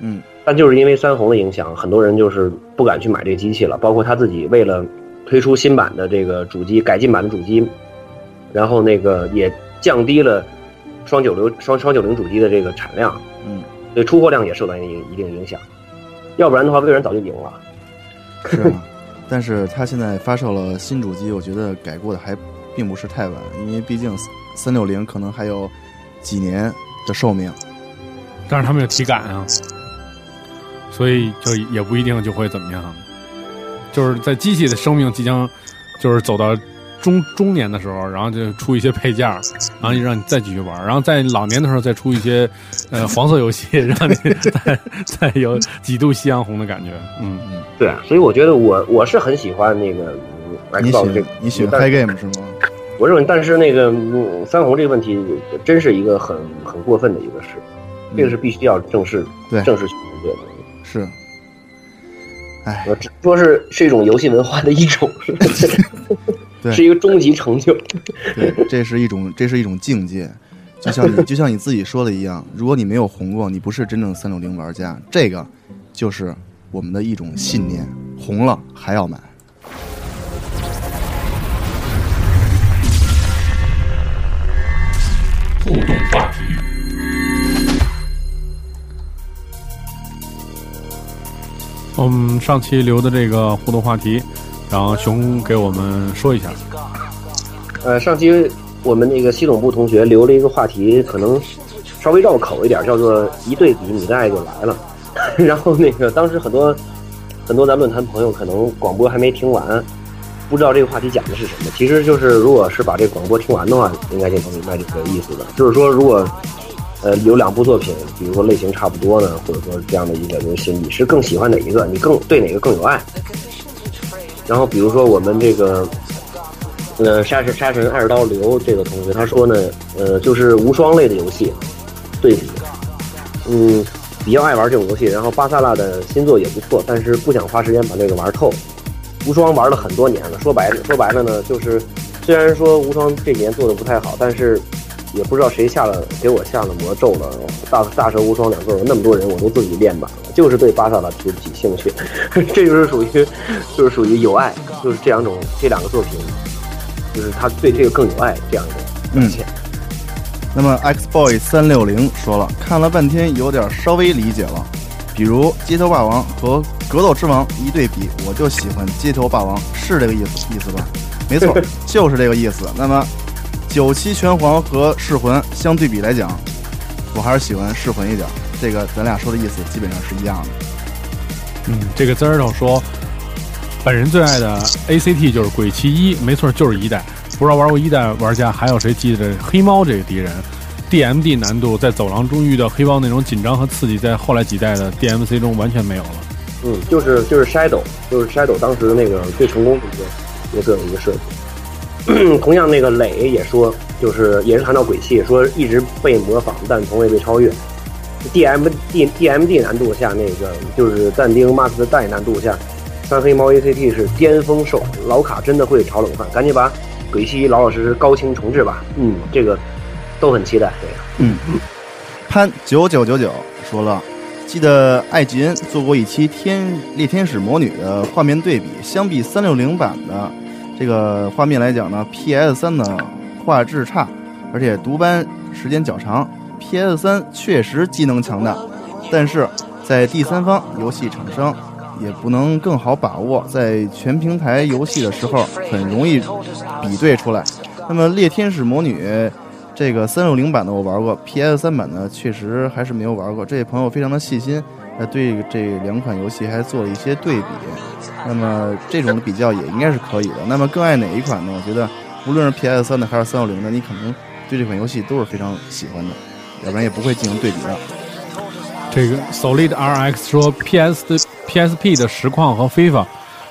嗯。但就是因为三红的影响，很多人就是不敢去买这个机器了，包括他自己为了推出新版的这个主机，改进版的主机，然后那个也降低了双九零双双九零主机的这个产量，嗯，对出货量也受到一一定影响。要不然的话，微软早就赢了。是啊。但是它现在发售了新主机，我觉得改过的还并不是太晚，因为毕竟三六零可能还有几年的寿命。但是他们有体感啊，所以就也不一定就会怎么样。就是在机器的生命即将就是走到中中年的时候，然后就出一些配件儿，然后就让你再继续玩儿，然后在老年的时候再出一些呃 黄色游戏，让你再再有几度夕阳红的感觉。嗯嗯，对啊，所以我觉得我我是很喜欢那个嗯你喜 Xbox 欢这个，你喜欢 Game 是吗？我认为，但是那个嗯三红这个问题真是一个很很过分的一个事，这个是必须要正视对正视去面对的。是。哎，只说是是一种游戏文化的一种，对 是一个终极成就。对，这是一种，这是一种境界。就像你，就像你自己说的一样，如果你没有红过，你不是真正三六零玩家。这个就是我们的一种信念，红了还要买。互动话题。我们上期留的这个互动话题，然后熊给我们说一下。呃，上期我们那个系统部同学留了一个话题，可能稍微绕口一点，叫做“一对比，你的爱就来了”。然后那个当时很多很多咱论坛朋友可能广播还没听完，不知道这个话题讲的是什么。其实就是如果是把这广播听完的话，应该就能明白这个意思的。就是说，如果呃有两部作品，比如说类型差不多呢，或者说这样的一个游戏，你是更喜欢哪一个？你更对哪个更有爱？然后比如说我们这个。呃，杀神杀神二刀流这个同学他说呢，呃，就是无双类的游戏对比，嗯，比较爱玩这种游戏。然后巴萨拉的新作也不错，但是不想花时间把这个玩透。无双玩了很多年了，说白了说白了呢，就是虽然说无双这几年做的不太好，但是也不知道谁下了给我下了魔咒了。大大蛇无双两个那么多人，我都自己练满了，就是对巴萨的提不起兴趣。这就是属于就是属于有爱，就是这两种这两个作品。就是他对这个更有爱，这样的表现。那么 Xboy 三六零说了，看了半天，有点稍微理解了。比如街头霸王和格斗之王一对比，我就喜欢街头霸王，是这个意思意思吧？没错，就是这个意思。那么九七拳皇和噬魂相对比来讲，我还是喜欢噬魂一点。这个咱俩说的意思基本上是一样的。嗯，这个滋儿头说。本人最爱的 ACT 就是鬼泣一，没错，就是一代。不知道玩过一代玩家还有谁记得黑猫这个敌人？DMD 难度在走廊中遇到黑猫那种紧张和刺激，在后来几代的 DMC 中完全没有了。嗯，就是就是 Shadow，就是 Shadow 当时那个最成功的一个一个一个设计。同样，那个磊也说，就是也是谈到鬼泣，说一直被模仿，但从未被超越。DMD DMD 难度下，那个就是但丁 Max 的代难度下。三黑猫 ACT 是巅峰兽，老卡真的会炒冷饭，赶紧把鬼泣老老实实高清重置吧。嗯，这个都很期待。对，嗯，潘九九九九说了，记得艾吉恩做过一期天猎天使魔女的画面对比，相比三六零版的这个画面来讲呢，PS 三的画质差，而且读班时间较长。PS 三确实机能强大，但是在第三方游戏厂商。也不能更好把握，在全平台游戏的时候很容易比对出来。那么《猎天使魔女》这个三六零版的我玩过，PS 三版的确实还是没有玩过。这位朋友非常的细心，呃，对这两款游戏还做了一些对比。那么这种的比较也应该是可以的。那么更爱哪一款呢？我觉得无论是 PS 三的还是三六零的，你可能对这款游戏都是非常喜欢的，要不然也不会进行对比的。这个 Solid RX 说 PS 的 PSP 的实况和 FIFA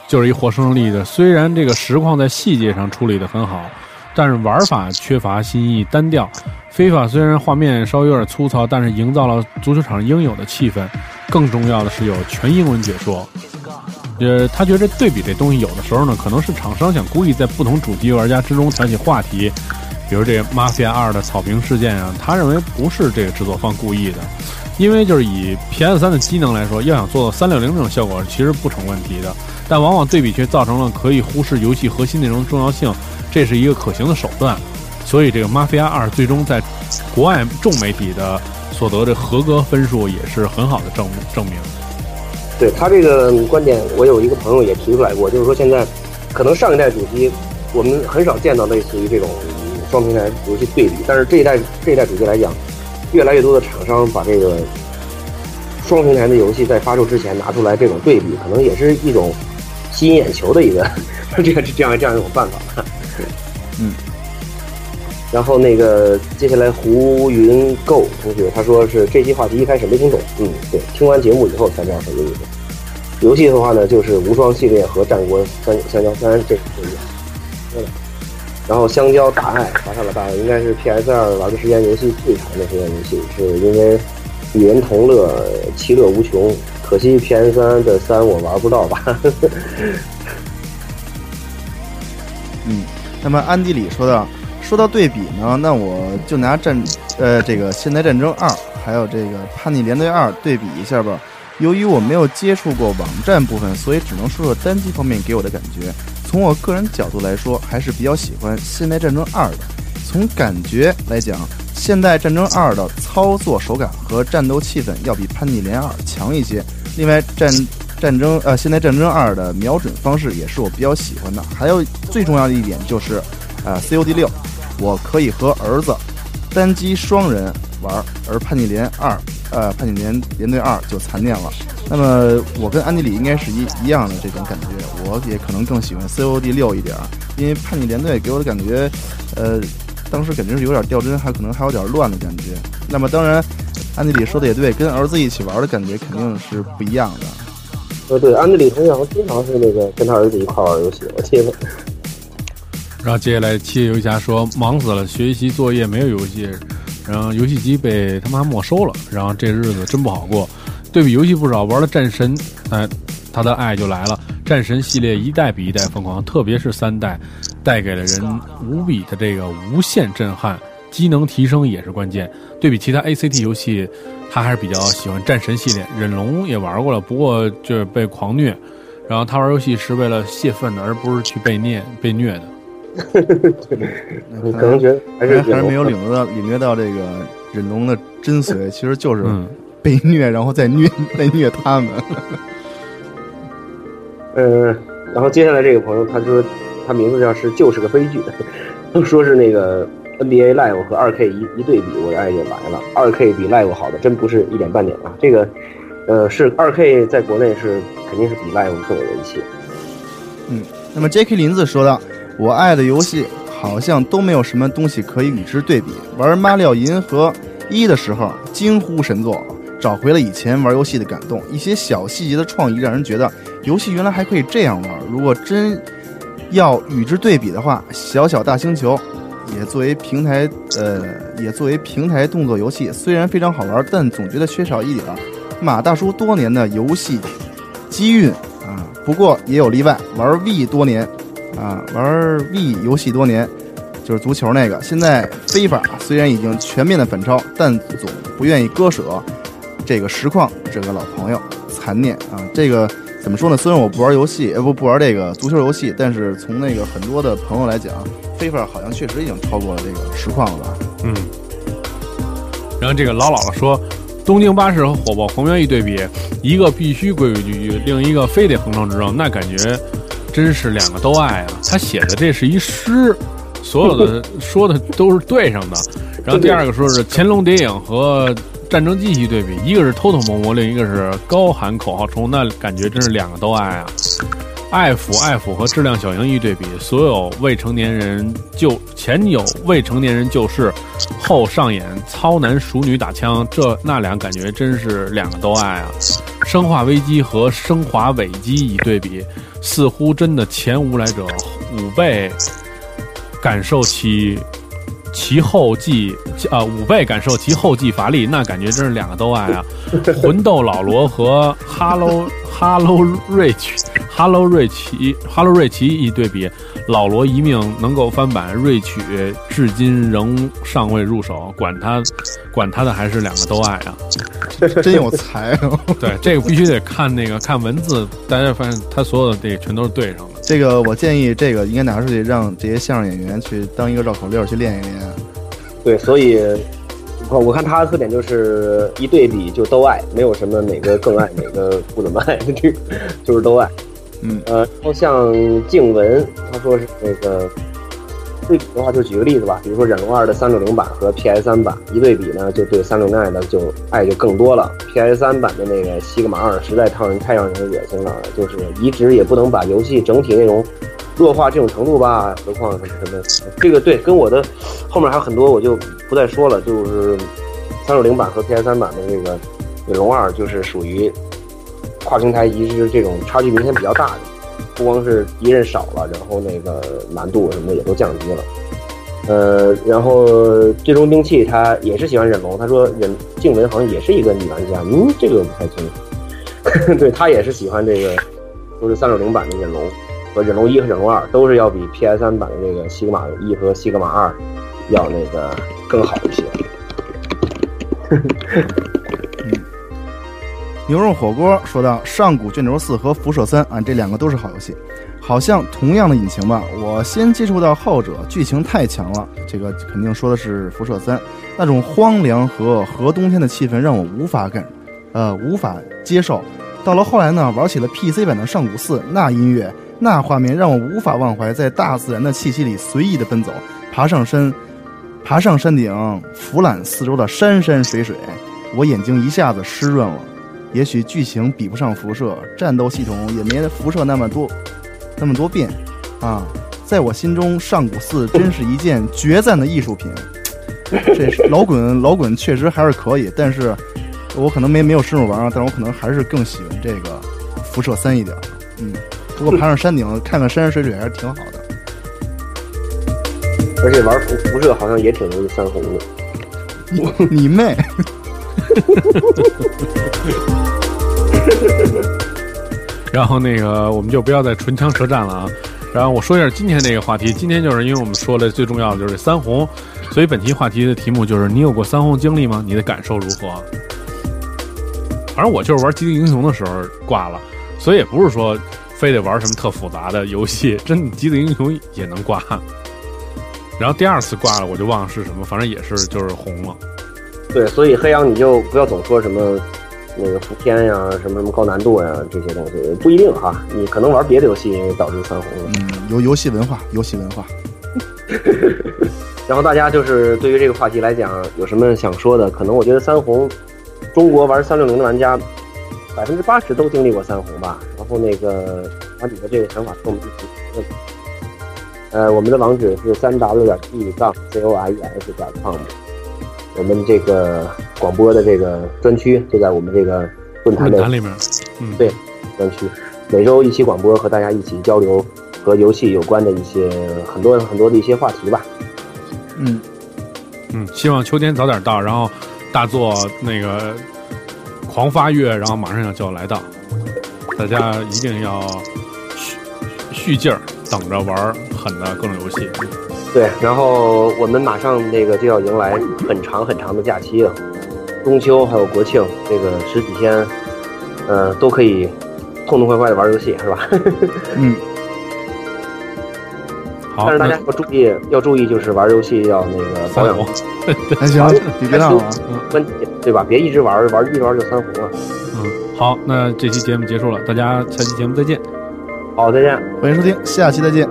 就是一活生生力的。虽然这个实况在细节上处理的很好，但是玩法缺乏新意、单调。FIFA 虽然画面稍微有点粗糙，但是营造了足球场应有的气氛。更重要的是有全英文解说。呃，他觉得对比这东西有的时候呢，可能是厂商想故意在不同主机玩家之中挑起话题，比如这个《Mafia 二》的草坪事件啊，他认为不是这个制作方故意的。因为就是以 PS 三的机能来说，要想做到三六零这种效果，其实不成问题的。但往往对比却造成了可以忽视游戏核心内容的重要性，这是一个可行的手段。所以这个《Mafia 二》最终在国外众媒体的所得的合格分数，也是很好的证证明。对他这个观点，我有一个朋友也提出来过，就是说现在可能上一代主机我们很少见到类似于这种双平台游戏对比，但是这一代这一代主机来讲。越来越多的厂商把这个双平台的游戏在发售之前拿出来这种对比，可能也是一种吸引眼球的一个 这个这样这样一种办法。嗯。然后那个接下来胡云购同学他说是这期话题一开始没听懂，嗯，对，听完节目以后才知道什么意思。游戏的话呢，就是无双系列和战国三香蕉三这不一样。对了。然后香蕉大爱发上了大爱，应该是 PS 二玩的时间游戏最长的时间游戏，是因为与人同乐，其乐无穷，可惜 PS 三的三我玩不到吧。嗯，那么安迪里说到，说到对比呢，那我就拿战呃这个《现代战争二》还有这个《叛逆连队二》对比一下吧。由于我没有接触过网站部分，所以只能说说单机方面给我的感觉。从我个人角度来说，还是比较喜欢《现代战争二》的。从感觉来讲，《现代战争二》的操作手感和战斗气氛要比《叛逆连二》强一些。另外，战战争呃，《现代战争二》的瞄准方式也是我比较喜欢的。还有最重要的一点就是，啊，COD 六，我可以和儿子单机双人玩，而《叛逆连二》。呃，叛逆连连队二就残念了。那么我跟安迪里应该是一一样的这种感觉，我也可能更喜欢 COD 六一点，因为叛逆连队给我的感觉，呃，当时感觉是有点掉帧，还可能还有点乱的感觉。那么当然，安迪里说的也对，跟儿子一起玩的感觉肯定是不一样的。呃，对，安迪里好像经常是那个跟他儿子一块玩游戏，我记得。然后接下来七夜游侠说忙死了，学习作业没有游戏。然后游戏机被他妈没收了，然后这日子真不好过。对比游戏不少，玩了战神，哎，他的爱就来了。战神系列一代比一代疯狂，特别是三代，带给了人无比的这个无限震撼。机能提升也是关键。对比其他 ACT 游戏，他还是比较喜欢战神系列。忍龙也玩过了，不过就是被狂虐。然后他玩游戏是为了泄愤的，而不是去被虐被虐的。可能觉得还是还是没有领略到领略到这个忍龙的真髓，其实就是被虐，然后再虐再虐他们。嗯，然后接下来这个朋友他说他名字叫是就是个悲剧，都说是那个 NBA Live 和二 K 一一对比，我的爱就来了。二 K 比 Live 好的真不是一点半点啊！这个呃是二 K 在国内是肯定是比 Live 更有人气。嗯，那么 J.K. 林子说道。我爱的游戏好像都没有什么东西可以与之对比。玩《马里奥银河一》的时候惊呼神作，找回了以前玩游戏的感动。一些小细节的创意让人觉得游戏原来还可以这样玩。如果真要与之对比的话，《小小大星球》也作为平台，呃，也作为平台动作游戏，虽然非常好玩，但总觉得缺少一点马大叔多年的游戏机运啊。不过也有例外，玩 V 多年。啊，玩 V 游戏多年，就是足球那个。现在非法虽然已经全面的反超，但总不愿意割舍这个实况这个老朋友，残念啊！这个怎么说呢？虽然我不玩游戏，呃不不玩这个足球游戏，但是从那个很多的朋友来讲，非法好像确实已经超过了这个实况了吧？嗯。然后这个老姥姥说，东京巴士和火爆红原一对比，一个必须规规矩矩，另一个非得横冲直撞，那感觉。真是两个都爱啊！他写的这是一诗，所有的说的都是对上的。然后第二个说是乾隆谍影和战争机器对比，一个是偷偷摸摸，另一个是高喊口号冲，那感觉真是两个都爱啊！爱抚爱抚和质量小营一对比，所有未成年人就前有未成年人就是，后上演糙男熟女打枪，这那俩感觉真是两个都爱啊！生化危机和生化危机一对比。似乎真的前无来者五倍感受其其后继啊五倍感受其后继乏力，那感觉真是两个都爱啊！魂斗老罗和哈喽哈喽瑞奇哈喽瑞奇哈喽瑞奇一对比，老罗一命能够翻版，瑞曲至今仍尚未入手，管他管他的还是两个都爱啊！真有才啊！对，这个必须得看那个看文字，大家发现他所有的这个全都是对上的。这个我建议，这个应该拿出去让这些相声演员去当一个绕口令去练一练。对，所以，我我看他的特点就是一对比就都爱，没有什么哪个更爱哪个不怎么爱，就就是都爱。嗯，呃，然后像静文，他说是那个。对比的话，就举个例子吧，比如说忍龙二的三六零版和 PS 三版一对比呢，就对三六零爱的就爱就更多了。PS 三版的那个西格玛二实在太让人太让人恶心了，就是移植也不能把游戏整体内容弱化这种程度吧，何况什么什么这个对，跟我的后面还有很多我就不再说了，就是三六零版和 PS 三版的这个忍龙二就是属于跨平台移植这种差距明显比较大的。不光是敌人少了，然后那个难度什么的也都降低了。呃，然后最终兵器他也是喜欢忍龙，他说忍静文好像也是一个女玩家，嗯，这个我不太清楚。对他也是喜欢这个，都是三六零版的忍龙和忍龙一和忍龙二都是要比 PS 三版的这个西格玛一和西格玛二要那个更好一些。牛肉火锅说到《上古卷轴四》和《辐射三》啊，这两个都是好游戏，好像同样的引擎吧。我先接触到后者，剧情太强了，这个肯定说的是《辐射三》，那种荒凉和和冬天的气氛让我无法感，呃，无法接受。到了后来呢，玩起了 PC 版的《上古四》，那音乐、那画面让我无法忘怀，在大自然的气息里随意的奔走，爬上山，爬上山顶，俯览四周的山山水水，我眼睛一下子湿润了。也许剧情比不上辐射，战斗系统也没辐射那么多，那么多变，啊，在我心中，上古四真是一件绝赞的艺术品。这是 老滚老滚确实还是可以，但是我可能没没有深入玩啊，但是我可能还是更喜欢这个辐射三一点。嗯，不过爬上山顶看看山山水水还是挺好的。而且玩辐辐射好像也挺容易翻红的。你你妹！然后那个，我们就不要再唇枪舌战了啊。然后我说一下今天这个话题。今天就是因为我们说的最重要的就是三红，所以本期话题的题目就是你有过三红经历吗？你的感受如何？反正我就是玩《极地英雄》的时候挂了，所以也不是说非得玩什么特复杂的游戏，真《极地英雄》也能挂。然后第二次挂了，我就忘了是什么，反正也是就是红了。对，所以黑羊你就不要总说什么那个伏天呀，什么什么高难度呀这些东西，不一定哈。你可能玩别的游戏导致翻红了。嗯，游游戏文化，游戏文化。然后大家就是对于这个话题来讲，有什么想说的？可能我觉得三红，中国玩三六零的玩家百分之八十都经历过三红吧。然后那个把你的这个想法跟我们一起讨论。呃，我们的网址是三 w 点 e 杠 c o i e s 点 com。我们这个广播的这个专区就在我们这个论坛的里面，嗯，对，专区每周一期广播，和大家一起交流和游戏有关的一些很多很多的一些话题吧。嗯嗯，希望秋天早点到，然后大作那个狂发月，然后马上要就要来到，大家一定要续续劲儿，等着玩狠的各种游戏。对，然后我们马上那个就要迎来很长很长的假期了，中秋还有国庆，这个十几天，呃，都可以痛痛快快的玩游戏，是吧？嗯。好，但是大家要注意，要注意，就是玩游戏要那个保养。还行，别别浪啊，问题对吧？别一直玩，玩一玩就三红了。嗯，好，那这期节目结束了，大家下期节目再见。好，再见，欢迎收听，下期再见。